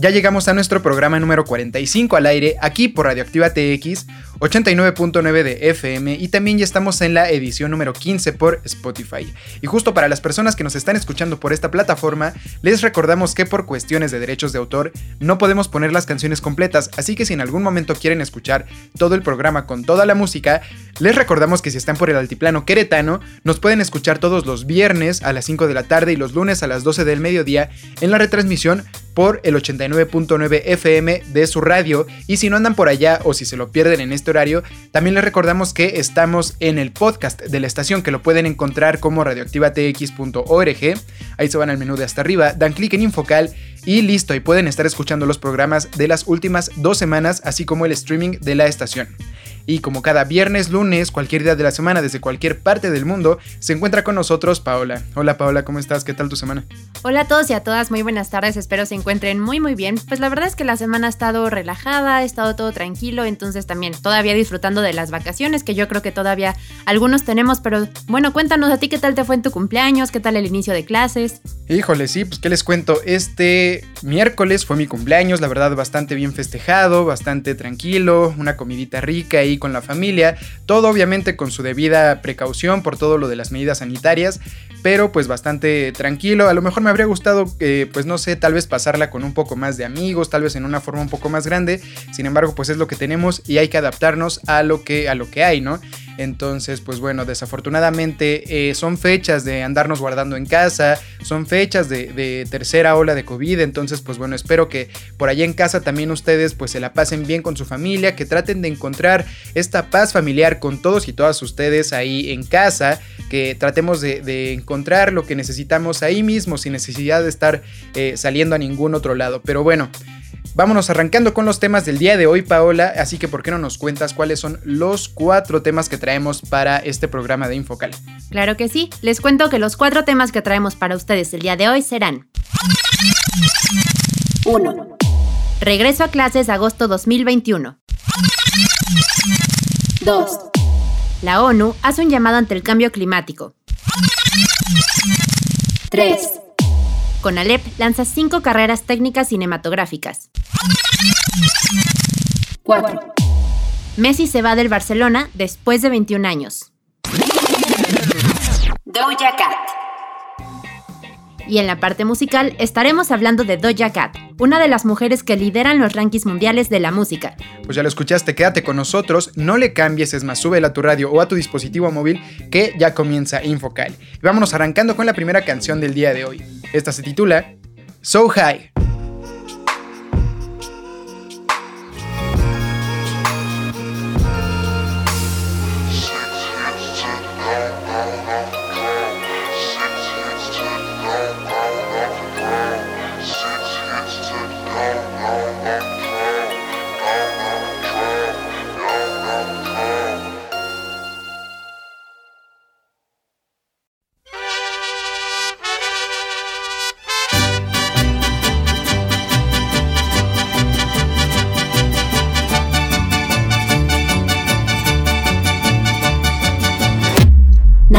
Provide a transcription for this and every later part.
Ya llegamos a nuestro programa número 45 al aire, aquí por Radioactiva TX, 89.9 de FM y también ya estamos en la edición número 15 por Spotify. Y justo para las personas que nos están escuchando por esta plataforma, les recordamos que por cuestiones de derechos de autor no podemos poner las canciones completas, así que si en algún momento quieren escuchar todo el programa con toda la música, les recordamos que si están por el altiplano queretano, nos pueden escuchar todos los viernes a las 5 de la tarde y los lunes a las 12 del mediodía en la retransmisión por el 89.9 FM de su radio y si no andan por allá o si se lo pierden en este horario, también les recordamos que estamos en el podcast de la estación que lo pueden encontrar como radioactivatx.org, ahí se van al menú de hasta arriba, dan clic en Infocal y listo, y pueden estar escuchando los programas de las últimas dos semanas, así como el streaming de la estación. Y como cada viernes, lunes, cualquier día de la semana, desde cualquier parte del mundo, se encuentra con nosotros Paola. Hola Paola, ¿cómo estás? ¿Qué tal tu semana? Hola a todos y a todas, muy buenas tardes, espero se encuentren muy muy bien. Pues la verdad es que la semana ha estado relajada, ha estado todo tranquilo, entonces también todavía disfrutando de las vacaciones, que yo creo que todavía algunos tenemos, pero bueno, cuéntanos a ti qué tal te fue en tu cumpleaños, qué tal el inicio de clases. Híjole, sí, pues qué les cuento, este miércoles fue mi cumpleaños, la verdad bastante bien festejado, bastante tranquilo, una comidita rica y con la familia, todo obviamente con su debida precaución por todo lo de las medidas sanitarias, pero pues bastante tranquilo. A lo mejor me habría gustado, eh, pues no sé, tal vez pasarla con un poco más de amigos, tal vez en una forma un poco más grande. Sin embargo, pues es lo que tenemos y hay que adaptarnos a lo que, a lo que hay, ¿no? Entonces, pues bueno, desafortunadamente eh, son fechas de andarnos guardando en casa, son fechas de, de, tercera ola de COVID, entonces pues bueno, espero que por allá en casa también ustedes pues se la pasen bien con su familia, que traten de encontrar esta paz familiar con todos y todas ustedes ahí en casa, que tratemos de, encontrar lo que necesitamos ahí mismo sin necesidad de estar eh, saliendo a ningún otro lado. Pero bueno, Vámonos arrancando con los temas del día de hoy, Paola. Así que, ¿por qué no nos cuentas cuáles son los cuatro temas que traemos para este programa de Infocal? Claro que sí. Les cuento que los cuatro temas que traemos para ustedes el día de hoy serán: 1. Regreso a clases agosto 2021. 2. La ONU hace un llamado ante el cambio climático. 3. Conalep lanza cinco carreras técnicas cinematográficas. 4. Messi se va del Barcelona después de 21 años. Doja Cat. Y en la parte musical estaremos hablando de Doja Cat, una de las mujeres que lideran los rankings mundiales de la música. Pues ya lo escuchaste, quédate con nosotros, no le cambies, es más, súbela a tu radio o a tu dispositivo móvil que ya comienza Infocal. Y vámonos arrancando con la primera canción del día de hoy. Esta se titula So High.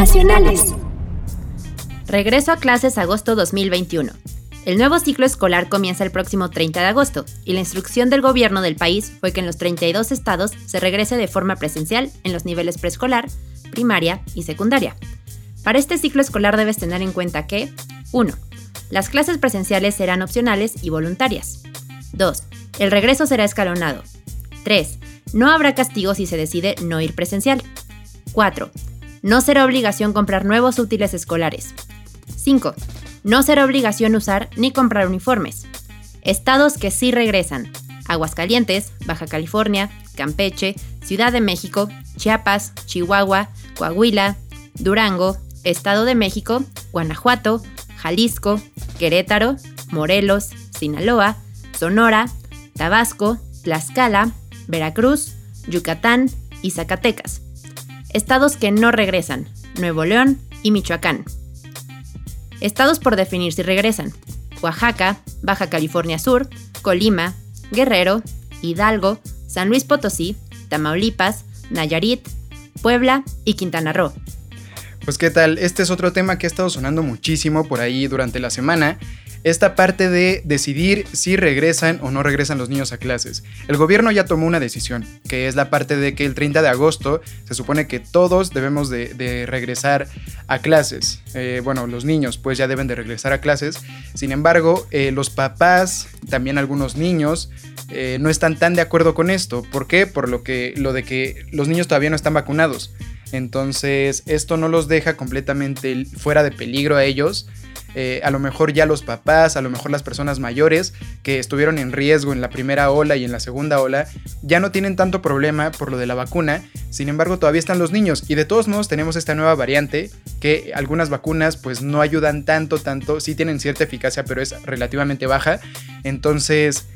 Nacionales. Regreso a clases agosto 2021. El nuevo ciclo escolar comienza el próximo 30 de agosto y la instrucción del gobierno del país fue que en los 32 estados se regrese de forma presencial en los niveles preescolar, primaria y secundaria. Para este ciclo escolar debes tener en cuenta que 1. Las clases presenciales serán opcionales y voluntarias. 2. El regreso será escalonado. 3. No habrá castigo si se decide no ir presencial. 4. No será obligación comprar nuevos útiles escolares. 5. No será obligación usar ni comprar uniformes. Estados que sí regresan. Aguascalientes, Baja California, Campeche, Ciudad de México, Chiapas, Chihuahua, Coahuila, Durango, Estado de México, Guanajuato, Jalisco, Querétaro, Morelos, Sinaloa, Sonora, Tabasco, Tlaxcala, Veracruz, Yucatán y Zacatecas. Estados que no regresan, Nuevo León y Michoacán. Estados por definir si regresan. Oaxaca, Baja California Sur, Colima, Guerrero, Hidalgo, San Luis Potosí, Tamaulipas, Nayarit, Puebla y Quintana Roo. Pues qué tal, este es otro tema que ha estado sonando muchísimo por ahí durante la semana esta parte de decidir si regresan o no regresan los niños a clases. El gobierno ya tomó una decisión, que es la parte de que el 30 de agosto se supone que todos debemos de, regresar a clases. Eh, bueno, los niños pues ya deben de regresar a clases. Sin embargo, eh, los papás, también algunos niños, eh, no están tan de acuerdo con esto. ¿Por qué? Por lo, que, lo de que los niños todavía no están vacunados. Entonces, esto no los deja completamente fuera de peligro a ellos eh, a lo mejor ya los papás, a lo mejor las personas mayores que estuvieron en riesgo en la primera ola y en la segunda ola, ya no tienen tanto problema por lo de la vacuna, sin embargo todavía están los niños. Y de todos modos tenemos esta nueva variante que algunas vacunas pues no ayudan tanto, tanto, sí tienen cierta eficacia pero es relativamente baja, entonces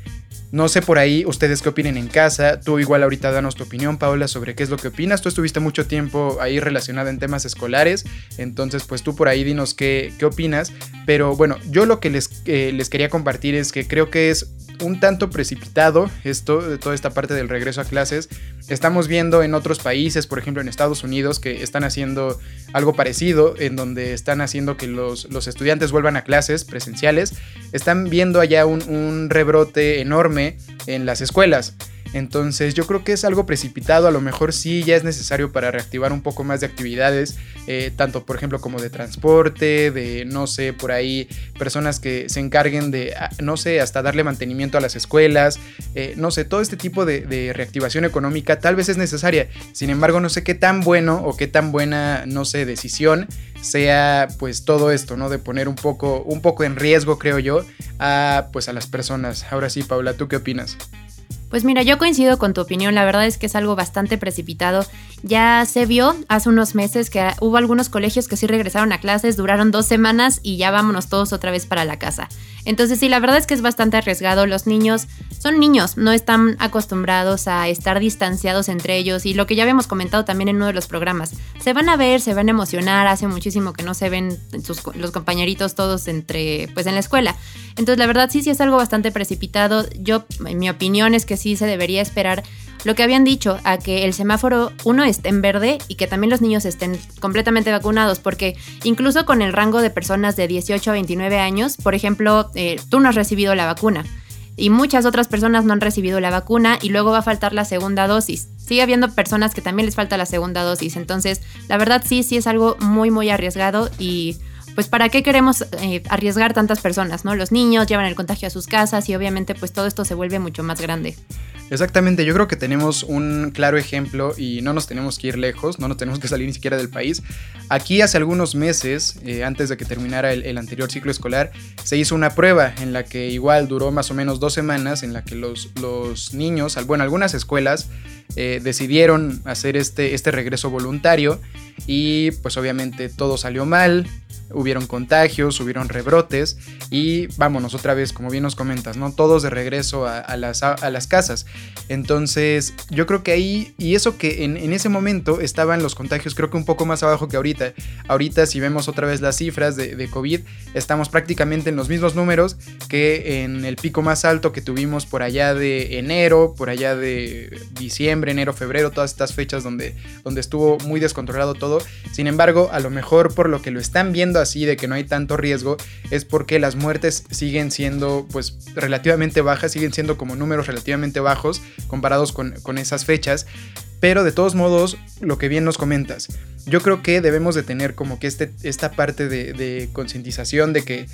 no sé por ahí ustedes qué opinen en casa. Tú igual ahorita danos tu opinión, Paola, sobre qué es lo que opinas. Tú estuviste mucho tiempo ahí relacionada en temas escolares. Entonces, pues tú por ahí dinos qué, qué opinas. Pero bueno, yo lo que les, eh, les quería compartir es que creo que es un tanto precipitado esto, de toda esta parte del regreso a clases. Estamos viendo en otros países, por ejemplo en Estados Unidos, que están haciendo algo parecido, en donde están haciendo que los, estudiantes vuelvan a clases presenciales. Están viendo allá un rebrote enorme en las escuelas. Entonces yo creo que es algo precipitado, a lo mejor sí ya es necesario para reactivar un poco más de actividades, eh, tanto por ejemplo como de transporte, de no sé, por ahí personas que se encarguen de, ah, no sé, hasta darle mantenimiento a las escuelas, eh, no sé, todo este tipo de, de, reactivación económica tal vez es necesaria, sin embargo no sé qué tan bueno o qué tan buena, no sé, decisión sea pues todo esto, ¿no? De poner un poco, un poco en riesgo, creo yo, a pues a las personas. Ahora sí, Paula, ¿tú qué opinas? Pues mira, yo coincido con tu opinión, la verdad es que es algo bastante precipitado. Ya se vio hace unos meses que hubo algunos colegios que sí regresaron a clases, duraron dos semanas y ya vámonos todos otra vez para la casa. Entonces sí, la verdad es que es bastante arriesgado. Los niños son niños, no están acostumbrados a estar distanciados entre ellos y lo que ya habíamos comentado también en uno de los programas. Se van a ver, se van a emocionar, hace muchísimo que no se ven los compañeritos todos entre, pues en la escuela. Entonces la verdad sí, sí es algo bastante precipitado. Yo, mi opinión es que sí se debería esperar lo que habían dicho, a que el semáforo uno esté en verde y que también los niños estén completamente vacunados, porque incluso con el rango de personas de 18 a 29 años, por ejemplo, eh, tú no has recibido la vacuna y muchas otras personas no han recibido la vacuna y luego va a faltar la segunda dosis. Sigue habiendo personas que también les falta la segunda dosis, entonces la verdad sí, sí es algo muy, muy arriesgado y pues para qué queremos eh, arriesgar tantas personas, ¿no? Los niños llevan el contagio a sus casas y obviamente pues todo esto se vuelve mucho más grande. Exactamente, yo creo que tenemos un claro ejemplo y no nos tenemos que ir lejos, no nos tenemos que salir ni siquiera del país. Aquí hace algunos meses, eh, antes de que terminara el, anterior ciclo escolar, se hizo una prueba en la que igual duró más o menos dos semanas, en la que los, los niños, bueno, algunas escuelas eh, decidieron hacer este, este regreso voluntario y pues obviamente todo salió mal, hubieron contagios, hubieron rebrotes y vámonos otra vez, como bien nos comentas, ¿no? Todos de regreso a, las, a las, casas. Entonces, yo creo que ahí, y eso que en, ese momento estaban los contagios, creo que un poco más abajo que ahorita. Ahorita, si vemos otra vez las cifras de, de COVID, estamos prácticamente en los mismos números que en el pico más alto que tuvimos por allá de enero, por allá de diciembre, enero, febrero, todas estas fechas donde, donde estuvo muy descontrolado todo todo. Sin embargo, a lo mejor por lo que lo están viendo así de que no hay tanto riesgo es porque las muertes siguen siendo pues relativamente bajas, siguen siendo como números relativamente bajos comparados con, esas fechas. Pero de todos modos, lo que bien nos comentas, yo creo que debemos de tener como que este, esta parte de, de concientización de que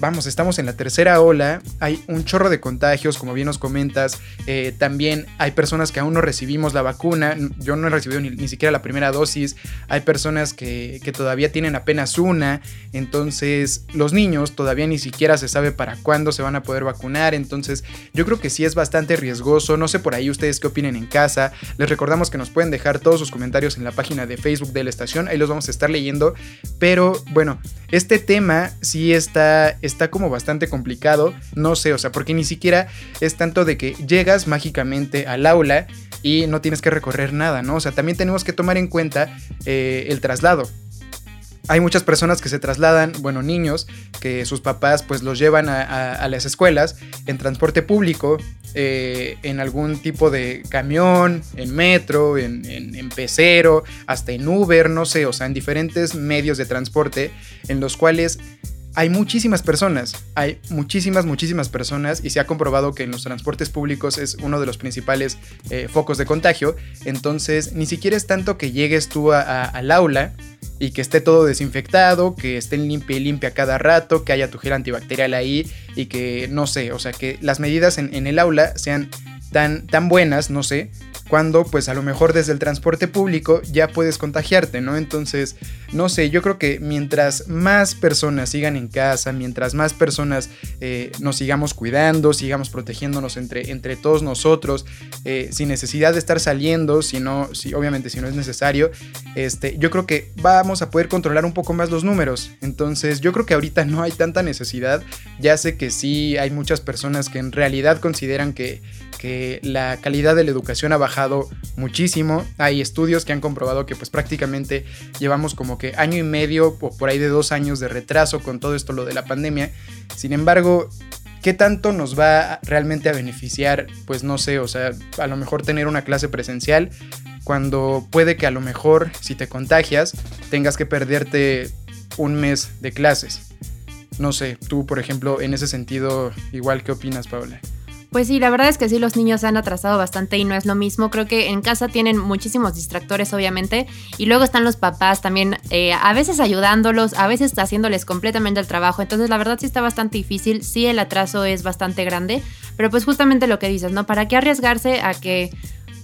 vamos, estamos en la tercera ola, hay un chorro de contagios, como bien nos comentas, eh, también hay personas que aún no recibimos la vacuna, yo no he recibido ni, siquiera la primera dosis, hay personas que, que, todavía tienen apenas una, entonces los niños todavía ni siquiera se sabe para cuándo se van a poder vacunar, entonces yo creo que sí es bastante riesgoso, no sé por ahí ustedes qué opinen en casa, les recordamos que nos pueden dejar todos sus comentarios en la página de Facebook de la estación, ahí los vamos a estar leyendo, pero bueno, este tema sí está como bastante complicado, no sé, o sea, porque ni siquiera es tanto de que llegas mágicamente al aula y no tienes que recorrer nada, ¿no? O sea, también tenemos que tomar en cuenta eh, el traslado hay muchas personas que se trasladan, bueno, niños, que sus papás pues los llevan a, las escuelas en transporte público, eh, en algún tipo de camión, en metro, en, en, pecero, hasta en Uber, no sé, o sea, en diferentes medios de transporte en los cuales hay muchísimas personas, hay muchísimas, muchísimas personas y se ha comprobado que en los transportes públicos es uno de los principales eh, focos de contagio. Entonces, ni siquiera es tanto que llegues tú al aula y que esté todo desinfectado, que estén limpia y limpia cada rato, que haya tu gel antibacterial ahí y que, no sé, o sea, que las medidas en, en el aula sean tan, tan buenas, no sé, cuando pues a lo mejor desde el transporte público ya puedes contagiarte, ¿no? Entonces, no sé, yo creo que mientras más personas sigan en casa, mientras más personas eh, nos sigamos cuidando, sigamos protegiéndonos entre, entre todos nosotros, eh, sin necesidad de estar saliendo, si si, obviamente si no es necesario, este, yo creo que vamos a poder controlar un poco más los números. Entonces, yo creo que ahorita no hay tanta necesidad, ya sé que sí hay muchas personas que en realidad consideran que, que la calidad de la educación ha bajado muchísimo. Hay estudios que han comprobado que pues prácticamente llevamos como que año y medio o por ahí de dos años de retraso con todo esto lo de la pandemia. Sin embargo, ¿qué tanto nos va realmente a beneficiar? Pues no sé, o sea, a lo mejor tener una clase presencial cuando puede que a lo mejor si te contagias tengas que perderte un mes de clases. No sé, tú por ejemplo en ese sentido, igual, ¿qué opinas, Paula? Pues sí, la verdad es que sí, los niños se han atrasado bastante y no es lo mismo. Creo que en casa tienen muchísimos distractores, obviamente, y luego están los papás también, eh, a veces ayudándolos, a veces haciéndoles completamente el trabajo. Entonces, la verdad sí está bastante difícil, sí el atraso es bastante grande, pero pues justamente lo que dices, ¿no? ¿Para qué arriesgarse a que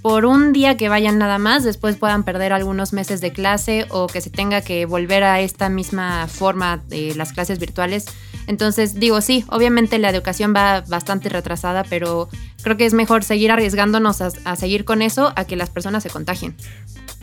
por un día que vayan nada más, después puedan perder algunos meses de clase o que se tenga que volver a esta misma forma de las clases virtuales. Entonces, digo, sí, obviamente la educación va bastante retrasada, pero creo que es mejor seguir arriesgándonos a, seguir con eso a que las personas se contagien.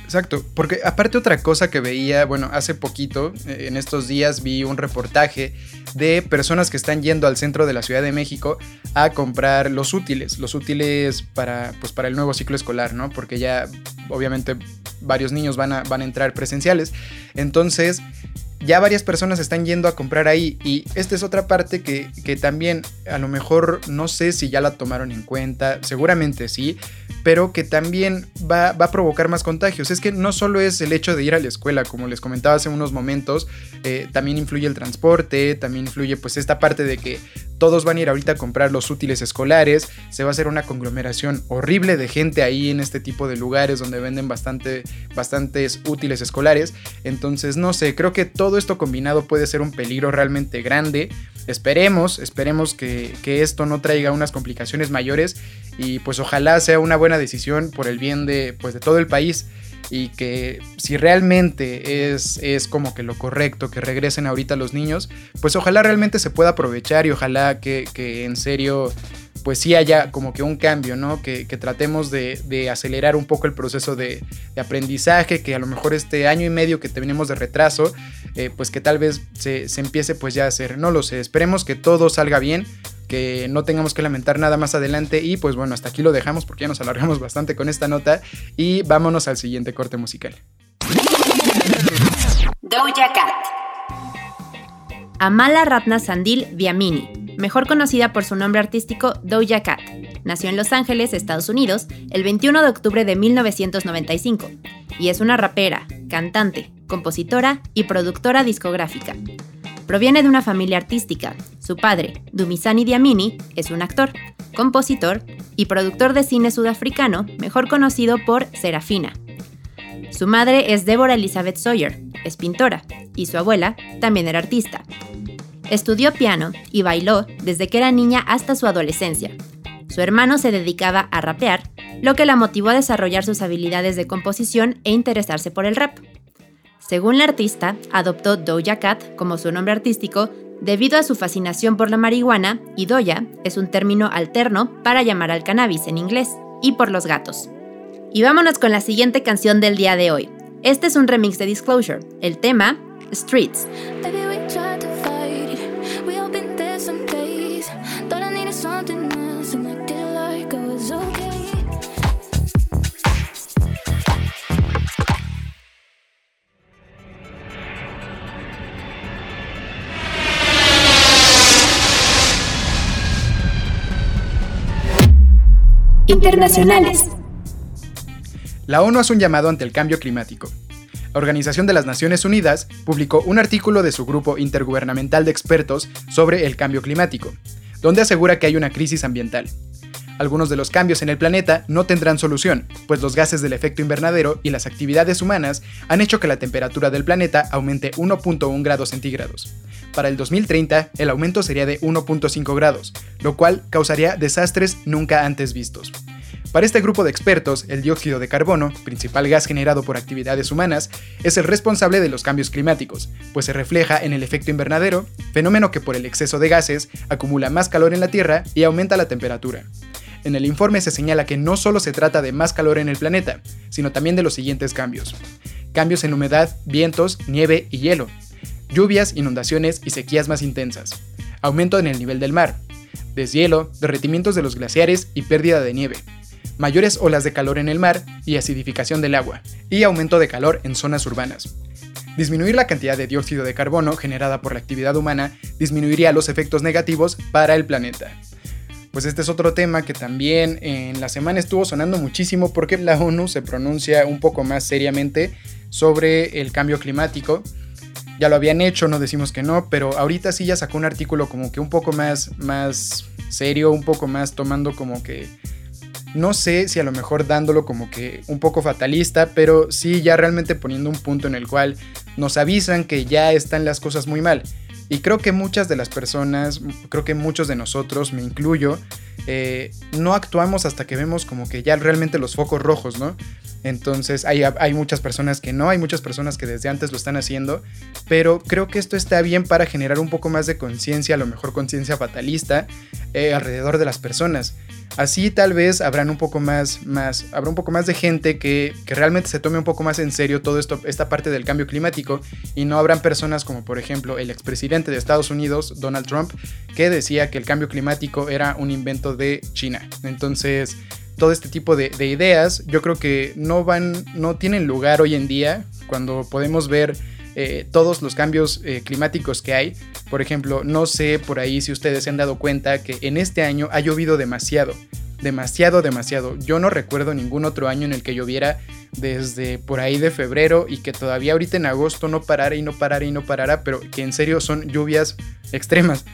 Exacto, porque aparte otra cosa que veía, bueno, hace poquito, eh, en estos días vi un reportaje de personas que están yendo al centro de la Ciudad de México a comprar los útiles, los útiles para, pues, para el nuevo ciclo escolar, ¿no? Porque ya obviamente varios niños van a, van a entrar presenciales. Entonces, ya varias personas están yendo a comprar ahí y esta es otra parte que, que, también a lo mejor no sé si ya la tomaron en cuenta, seguramente sí, pero que también va, a provocar más contagios. Es que no solo es el hecho de ir a la escuela, como les comentaba hace unos momentos, eh, también influye el transporte, también influye pues esta parte de que todos van a ir ahorita a comprar los útiles escolares, se va a hacer una conglomeración horrible de gente ahí en este tipo de lugares donde venden bastante, bastantes útiles escolares. Entonces, no sé, creo que todo esto combinado puede ser un peligro realmente grande. Esperemos, esperemos que, esto no traiga unas complicaciones mayores y pues ojalá sea una buena decisión por el bien de, pues, de todo el país y que si realmente es, es como que lo correcto que regresen ahorita los niños, pues ojalá realmente se pueda aprovechar y ojalá que, en serio pues sí haya como que un cambio, ¿no? Que, tratemos de, acelerar un poco el proceso de, aprendizaje, que a lo mejor este año y medio que tenemos de retraso, eh, pues que tal vez se, empiece pues ya a hacer, no lo sé, esperemos que todo salga bien, que no tengamos que lamentar nada más adelante. Y pues bueno, hasta aquí lo dejamos porque ya nos alargamos bastante con esta nota. Y vámonos al siguiente corte musical. Doja Cat. Amala Ratna Sandil Viamini, mejor conocida por su nombre artístico Doja Cat, nació en Los Ángeles, Estados Unidos, el 21 de octubre de 1995 y es una rapera, cantante, compositora y productora discográfica. Proviene de una familia artística. Su padre, Dumisani Diamini, es un actor, compositor y productor de cine sudafricano, mejor conocido por Serafina. Su madre es Deborah Elizabeth Sawyer, es pintora, y su abuela también era artista. Estudió piano y bailó desde que era niña hasta su adolescencia. Su hermano se dedicaba a rapear, lo que la motivó a desarrollar sus habilidades de composición e interesarse por el rap. Según la artista, adoptó Doja Cat como su nombre artístico debido a su fascinación por la marihuana y Doja es un término alterno para llamar al cannabis en inglés, y por los gatos. Y vámonos con la siguiente canción del día de hoy. Este es un remix de Disclosure. El tema, Streets. La ONU hace un llamado ante el cambio climático. La Organización de las Naciones Unidas publicó un artículo de su grupo intergubernamental de expertos sobre el cambio climático, donde asegura que hay una crisis ambiental. Algunos de los cambios en el planeta no tendrán solución, pues los gases del efecto invernadero y las actividades humanas han hecho que la temperatura del planeta aumente 1.1 grados centígrados. Para el 2030, el aumento sería de 1.5 grados, lo cual causaría desastres nunca antes vistos. Para este grupo de expertos, el dióxido de carbono, principal gas generado por actividades humanas, es el responsable de los cambios climáticos, pues se refleja en el efecto invernadero, fenómeno que por el exceso de gases acumula más calor en la Tierra y aumenta la temperatura. En el informe se señala que no solo se trata de más calor en el planeta, sino también de los siguientes cambios. Cambios en humedad, vientos, nieve y hielo. Lluvias, inundaciones y sequías más intensas. Aumento en el nivel del mar. Deshielo, derretimientos de los glaciares y pérdida de nieve mayores olas de calor en el mar y acidificación del agua, y aumento de calor en zonas urbanas. Disminuir la cantidad de dióxido de carbono generada por la actividad humana disminuiría los efectos negativos para el planeta. Pues este es otro tema que también en la semana estuvo sonando muchísimo porque la ONU se pronuncia un poco más seriamente sobre el cambio climático. Ya lo habían hecho, no decimos que no, pero ahorita sí ya sacó un artículo como que un poco más, más serio, un poco más tomando como que no sé si a lo mejor dándolo como que un poco fatalista, pero sí ya realmente poniendo un punto en el cual nos avisan que ya están las cosas muy mal. Y creo que muchas de las personas, creo que muchos de nosotros, me incluyo, eh, no actuamos hasta que vemos como que ya realmente los focos rojos, ¿no? Entonces hay, hay, muchas personas que no, hay muchas personas que desde antes lo están haciendo, pero creo que esto está bien para generar un poco más de conciencia, a lo mejor conciencia fatalista, eh, alrededor de las personas. Así tal vez habrán un poco más, más, habrá un poco más de gente que, que realmente se tome un poco más en serio todo esto, esta parte del cambio climático y no habrán personas como por ejemplo el expresidente de Estados Unidos, Donald Trump, que decía que el cambio climático era un invento de China. Entonces, todo este tipo de, ideas yo creo que no van, no tienen lugar hoy en día cuando podemos ver eh, todos los cambios eh, climáticos que hay. Por ejemplo, no sé por ahí si ustedes se han dado cuenta que en este año ha llovido demasiado. Demasiado, demasiado. Yo no recuerdo ningún otro año en el que lloviera desde por ahí de febrero y que todavía ahorita en agosto no parara y no parara y no parara, pero que en serio son lluvias extremas.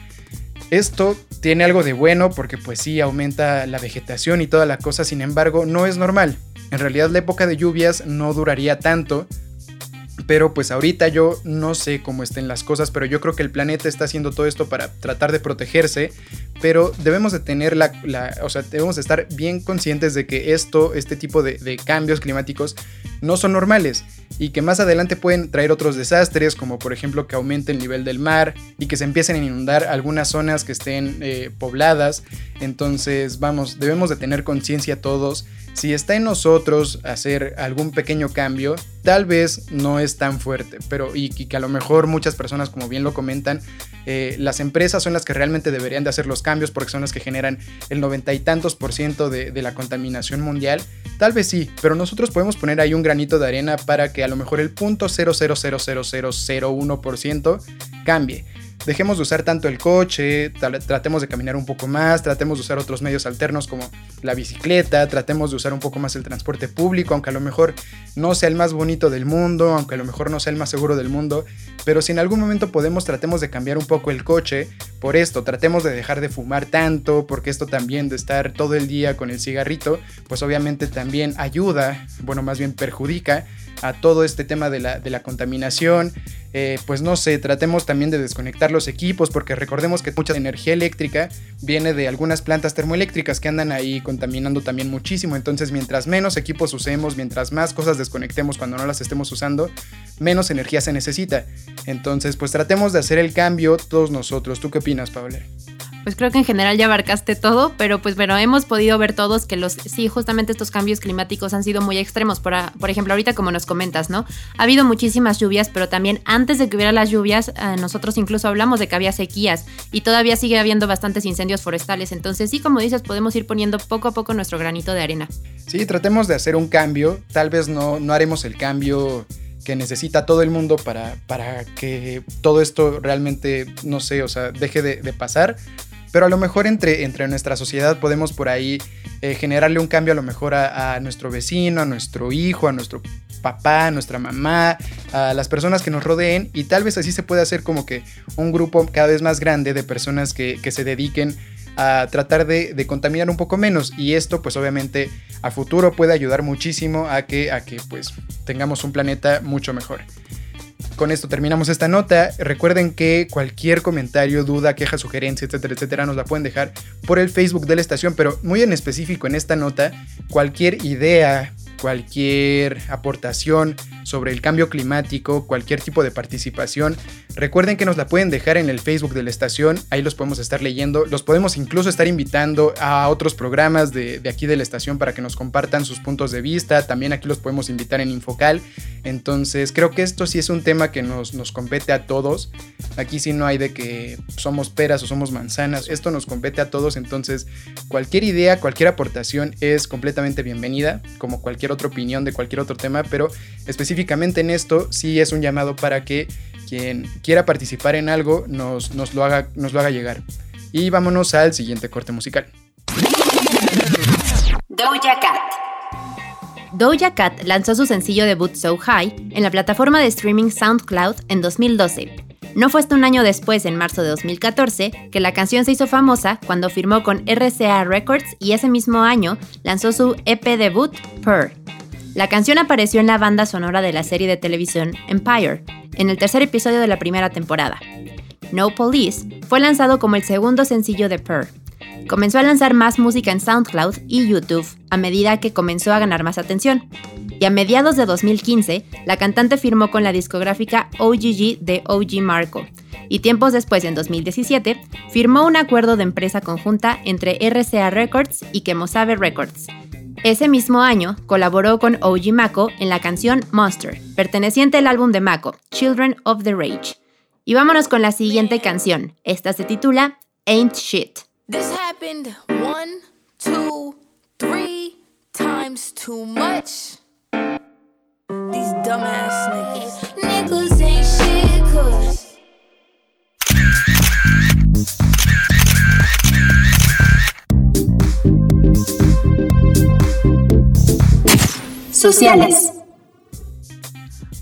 Esto tiene algo de bueno porque pues sí aumenta la vegetación y toda la cosa, sin embargo no es normal. En realidad la época de lluvias no duraría tanto, pero pues ahorita yo no sé cómo estén las cosas, pero yo creo que el planeta está haciendo todo esto para tratar de protegerse, pero debemos de tener la, o sea, debemos de estar bien conscientes de que esto, este tipo de, de cambios climáticos no son normales y que más adelante pueden traer otros desastres, como por ejemplo que aumente el nivel del mar y que se empiecen a inundar algunas zonas que estén eh, pobladas. Entonces, vamos, debemos de tener conciencia todos. Si está en nosotros hacer algún pequeño cambio, tal vez no es tan fuerte, pero y, que a lo mejor muchas personas, como bien lo comentan, eh, las empresas son las que realmente deberían de hacer los cambios porque son las que generan el noventa y tantos por ciento de, de la contaminación mundial. Tal vez sí, pero nosotros podemos poner ahí un granito de arena para que a lo mejor el punto 0.00001% cambie. dejemos de usar tanto el coche, tratemos de caminar un poco más, tratemos de usar otros medios alternos como la bicicleta, tratemos de usar un poco más el transporte público, aunque a lo mejor no sea el más bonito del mundo, aunque a lo mejor no sea el más seguro del mundo, pero si en algún momento podemos, tratemos de cambiar un poco el coche por esto, tratemos de dejar de fumar tanto, porque esto también de estar todo el día con el cigarrito, pues obviamente también ayuda, bueno, más bien perjudica a todo este tema de la, de la contaminación. Eh, pues no sé, tratemos también de desconectar los equipos porque recordemos que mucha energía eléctrica viene de algunas plantas termoeléctricas que andan ahí contaminando también muchísimo. Entonces mientras menos equipos usemos, mientras más cosas desconectemos cuando no las estemos usando, menos energía se necesita. Entonces pues tratemos de hacer el cambio todos nosotros. ¿Tú qué opinas, Pablo? Pues creo que en general ya abarcaste todo, pero pues bueno, hemos podido ver todos que los, sí, justamente estos cambios climáticos han sido muy extremos. Por, por ejemplo, ahorita como nos comentas, ¿no? Ha habido muchísimas lluvias, pero también antes de que hubiera las lluvias, eh, nosotros incluso hablamos de que había sequías y todavía sigue habiendo bastantes incendios forestales. Entonces sí, como dices, podemos ir poniendo poco a poco nuestro granito de arena. Sí, tratemos de hacer un cambio. Tal vez no, no haremos el cambio que necesita todo el mundo para, para que todo esto realmente, no sé, o sea, deje de, de pasar pero a lo mejor entre, entre nuestra sociedad podemos por ahí eh, generarle un cambio a lo mejor a, nuestro vecino, a nuestro hijo, a nuestro papá, a nuestra mamá, a las personas que nos rodeen. Y tal vez así se puede hacer como que un grupo cada vez más grande de personas que, se dediquen a tratar de, de, contaminar un poco menos. Y esto pues obviamente a futuro puede ayudar muchísimo a que, a que pues tengamos un planeta mucho mejor con esto terminamos esta nota. Recuerden que cualquier comentario, duda, queja, sugerencia, etcétera, etcétera, nos la pueden dejar por el Facebook de la estación, pero muy en específico en esta nota, cualquier idea, cualquier aportación sobre el cambio climático, cualquier tipo de participación, recuerden que nos la pueden dejar en el Facebook de la estación, ahí los podemos estar leyendo, los podemos incluso estar invitando a otros programas de, aquí de la estación para que nos compartan sus puntos de vista, también aquí los podemos invitar en Infocal, entonces creo que esto sí es un tema que nos, nos compete a todos, aquí sí no hay de que somos peras o somos manzanas, esto nos compete a todos, entonces cualquier idea, cualquier aportación es completamente bienvenida, como cualquier otra opinión de cualquier otro tema, pero específicamente en esto sí es un llamado para que quien quiera participar en algo nos, nos, lo, haga, nos lo haga llegar. Y vámonos al siguiente corte musical. Doja Cat. Doja Cat lanzó su sencillo debut So High en la plataforma de streaming SoundCloud en 2012. No fue hasta un año después, en marzo de 2014, que la canción se hizo famosa cuando firmó con RCA Records y ese mismo año lanzó su EP debut, Purr. La canción apareció en la banda sonora de la serie de televisión Empire, en el tercer episodio de la primera temporada. No Police fue lanzado como el segundo sencillo de Purr. Comenzó a lanzar más música en SoundCloud y YouTube a medida que comenzó a ganar más atención. Y a mediados de 2015, la cantante firmó con la discográfica OGG de OG Marco. Y tiempos después, en 2017, firmó un acuerdo de empresa conjunta entre RCA Records y Kemosabe Records, ese mismo año colaboró con OG Mako en la canción Monster, perteneciente al álbum de Mako, Children of the Rage. Y vámonos con la siguiente canción. Esta se titula Ain't Shit. This happened one, two, three times too much. Dumbass niggas. Niggas ain't shit, cause. Sociales.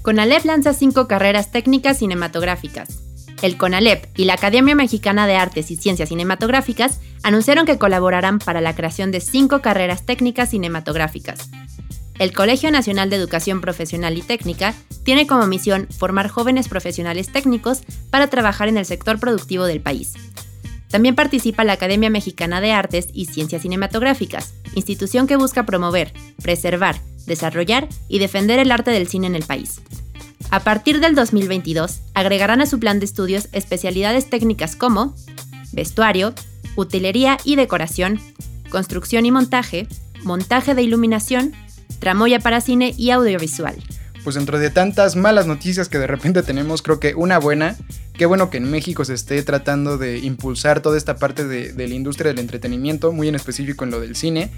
CONALEP lanza cinco carreras técnicas cinematográficas. El CONALEP y la Academia Mexicana de Artes y Ciencias Cinematográficas anunciaron que colaborarán para la creación de cinco carreras técnicas cinematográficas. El Colegio Nacional de Educación Profesional y Técnica tiene como misión formar jóvenes profesionales técnicos para trabajar en el sector productivo del país. También participa la Academia Mexicana de Artes y Ciencias Cinematográficas, institución que busca promover, preservar, desarrollar y defender el arte del cine en el país. A partir del 2022, agregarán a su plan de estudios especialidades técnicas como vestuario, utilería y decoración, construcción y montaje, montaje de iluminación, tramoya para cine y audiovisual. Pues dentro de tantas malas noticias que de repente tenemos, creo que una buena Qué bueno que en México se esté tratando de impulsar toda esta parte de, la industria del entretenimiento, muy en específico en lo del cine.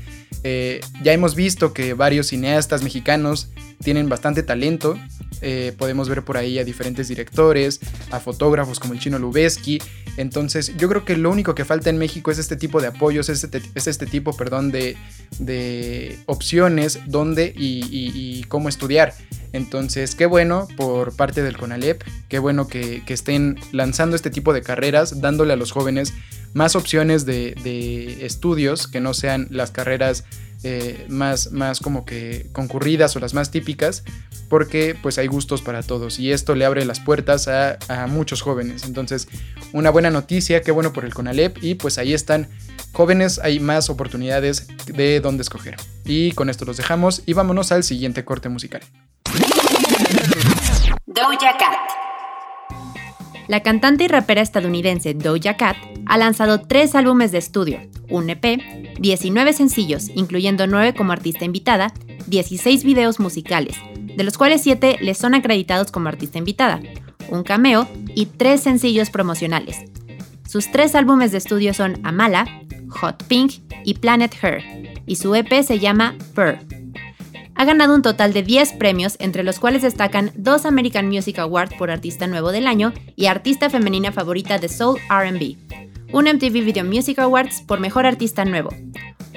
Eh, ya hemos visto que varios cineastas mexicanos tienen bastante talento. Eh, podemos ver por ahí a diferentes directores, a fotógrafos como el chino Lubeski. Entonces yo creo que lo único que falta en México es este tipo de apoyos, es este, es este tipo, perdón, de, de opciones dónde y, cómo estudiar. Entonces, qué bueno por parte del CONALEP, qué bueno que, estén lanzando este tipo de carreras, dándole a los jóvenes más opciones de, de estudios que no sean las carreras eh, más, más como que concurridas o las más típicas, porque pues hay gustos para todos y esto le abre las puertas a, a muchos jóvenes. Entonces, una buena noticia, qué bueno por el CONALEP y pues ahí están jóvenes, hay más oportunidades de dónde escoger. Y con esto los dejamos y vámonos al siguiente corte musical. Doja Cat. La cantante y rapera estadounidense Doja Cat ha lanzado tres álbumes de estudio, un EP, 19 sencillos, incluyendo 9 como artista invitada, 16 videos musicales, de los cuales 7 le son acreditados como artista invitada, un cameo y 3 sencillos promocionales. Sus tres álbumes de estudio son Amala, Hot Pink y Planet Her, y su EP se llama Fur. Ha ganado un total de 10 premios, entre los cuales destacan dos American Music Awards por Artista Nuevo del Año y Artista Femenina Favorita de Soul RB, un MTV Video Music Awards por Mejor Artista Nuevo,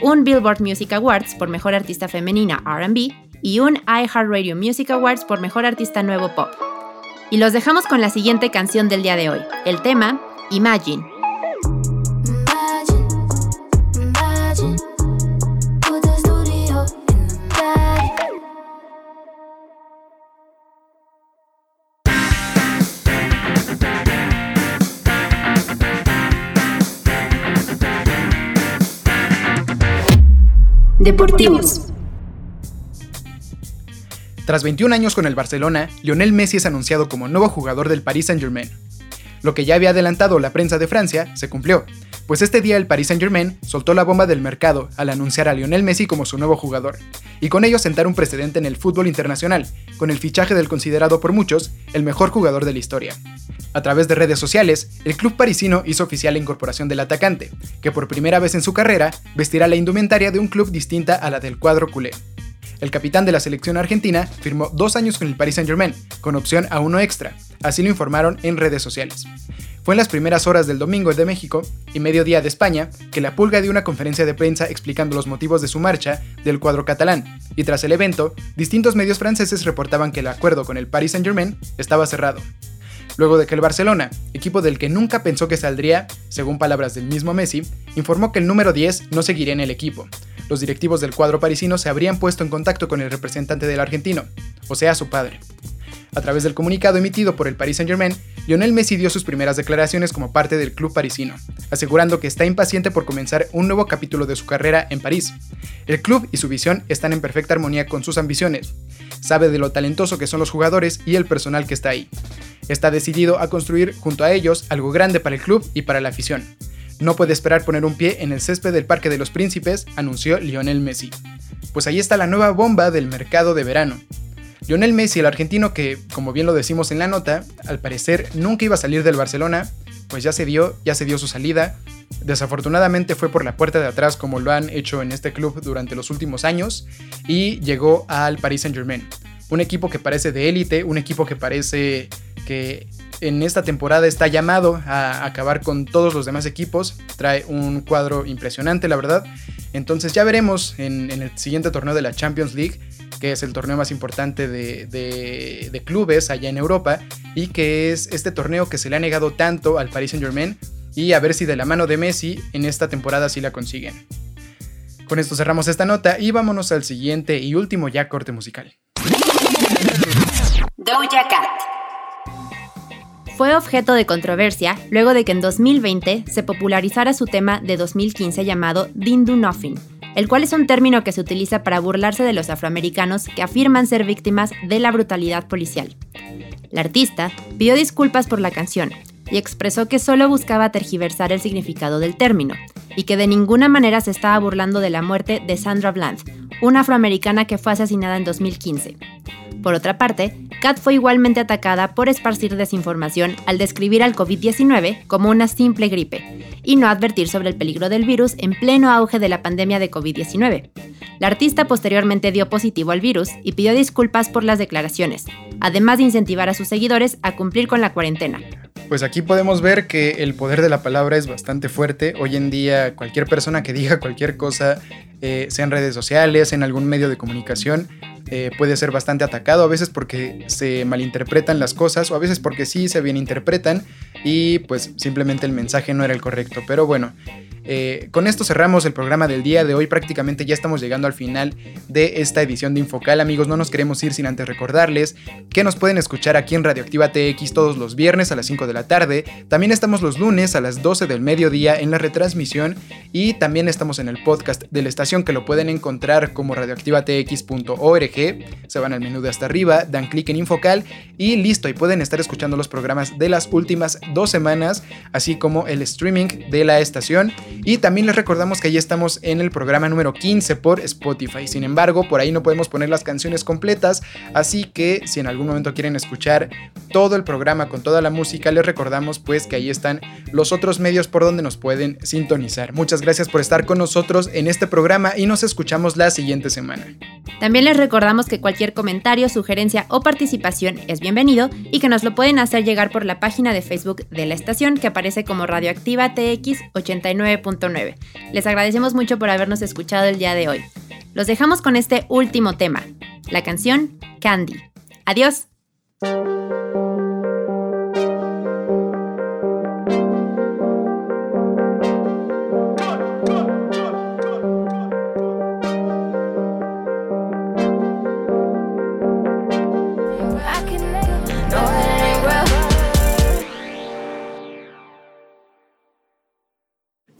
un Billboard Music Awards por Mejor Artista Femenina RB y un iHeartRadio Music Awards por Mejor Artista Nuevo Pop. Y los dejamos con la siguiente canción del día de hoy, el tema Imagine, Deportivos. Tras 21 años con el Barcelona, Lionel Messi es anunciado como nuevo jugador del Paris Saint-Germain. Lo que ya había adelantado la prensa de Francia se cumplió, pues este día el Paris Saint-Germain soltó la bomba del mercado al anunciar a Lionel Messi como su nuevo jugador, y con ello sentar un precedente en el fútbol internacional, con el fichaje del considerado por muchos el mejor jugador de la historia. A través de redes sociales, el club parisino hizo oficial la incorporación del atacante, que por primera vez en su carrera vestirá la indumentaria de un club distinta a la del cuadro culé. El capitán de la selección argentina firmó dos años con el Paris Saint-Germain, con opción a uno extra, así lo informaron en redes sociales. Fue en las primeras horas del domingo de México y mediodía de España que la pulga dio una conferencia de prensa explicando los motivos de su marcha del cuadro catalán, y tras el evento, distintos medios franceses reportaban que el acuerdo con el Paris Saint-Germain estaba cerrado luego de que el Barcelona, equipo del que nunca pensó que saldría, según palabras del mismo Messi, informó que el número 10 no seguiría en el equipo. Los directivos del cuadro parisino se habrían puesto en contacto con el representante del argentino, o sea, su padre. A través del comunicado emitido por el Paris Saint-Germain, Lionel Messi dio sus primeras declaraciones como parte del club parisino, asegurando que está impaciente por comenzar un nuevo capítulo de su carrera en París. El club y su visión están en perfecta armonía con sus ambiciones. Sabe de lo talentoso que son los jugadores y el personal que está ahí. Está decidido a construir junto a ellos algo grande para el club y para la afición. No puede esperar poner un pie en el césped del Parque de los Príncipes, anunció Lionel Messi. Pues ahí está la nueva bomba del mercado de verano. Lionel Messi, el argentino que, como bien lo decimos en la nota, al parecer nunca iba a salir del Barcelona, pues ya se dio, ya se dio su salida. Desafortunadamente fue por la puerta de atrás como lo han hecho en este club durante los últimos años y llegó al Paris Saint-Germain. Un equipo que parece de élite, un equipo que parece que en esta temporada está llamado a acabar con todos los demás equipos. Trae un cuadro impresionante, la verdad. Entonces ya veremos en, el siguiente torneo de la Champions League, que es el torneo más importante de, de, clubes allá en Europa, y que es este torneo que se le ha negado tanto al Paris Saint Germain, y a ver si de la mano de Messi en esta temporada sí la consiguen. Con esto cerramos esta nota y vámonos al siguiente y último ya corte musical. Doja Cat fue objeto de controversia luego de que en 2020 se popularizara su tema de 2015 llamado Din Do Nothing, el cual es un término que se utiliza para burlarse de los afroamericanos que afirman ser víctimas de la brutalidad policial. La artista pidió disculpas por la canción y expresó que solo buscaba tergiversar el significado del término y que de ninguna manera se estaba burlando de la muerte de Sandra Bland, una afroamericana que fue asesinada en 2015. Por otra parte, ICAT fue igualmente atacada por esparcir desinformación al describir al COVID-19 como una simple gripe y no advertir sobre el peligro del virus en pleno auge de la pandemia de COVID-19. La artista posteriormente dio positivo al virus y pidió disculpas por las declaraciones, además de incentivar a sus seguidores a cumplir con la cuarentena. Pues aquí podemos ver que el poder de la palabra es bastante fuerte. Hoy en día cualquier persona que diga cualquier cosa, eh, sea en redes sociales, en algún medio de comunicación, eh, puede ser bastante atacado, a veces porque se malinterpretan las cosas o a veces porque sí se bien interpretan y pues simplemente el mensaje no era el correcto. Pero bueno, eh, con esto cerramos el programa del día de hoy. Prácticamente ya estamos llegando al final de esta edición de Infocal. Amigos, no nos queremos ir sin antes recordarles que nos pueden escuchar aquí en Radioactiva TX todos los viernes a las 5 de la tarde. También estamos los lunes a las 12 del mediodía en la retransmisión. Y también estamos en el podcast de la estación que lo pueden encontrar como radioactivatx.org. Se van al menú de hasta arriba, dan clic en Infocal y listo. Y pueden estar escuchando los programas de las últimas dos semanas, así como el streaming de la estación. Y también les recordamos que ya estamos en el programa número 15 por Spotify. Sin embargo, por ahí no podemos poner las canciones completas, así que si en algún momento quieren escuchar todo el programa con toda la música, les recordamos pues que ahí están los otros medios por donde nos pueden sintonizar. Muchas gracias por estar con nosotros en este programa y nos escuchamos la siguiente semana. También les recordamos que cualquier comentario, sugerencia o participación es bienvenido y que nos lo pueden hacer llegar por la página de Facebook de la estación que aparece como Radioactiva TX 89 les agradecemos mucho por habernos escuchado el día de hoy. Los dejamos con este último tema, la canción Candy. Adiós.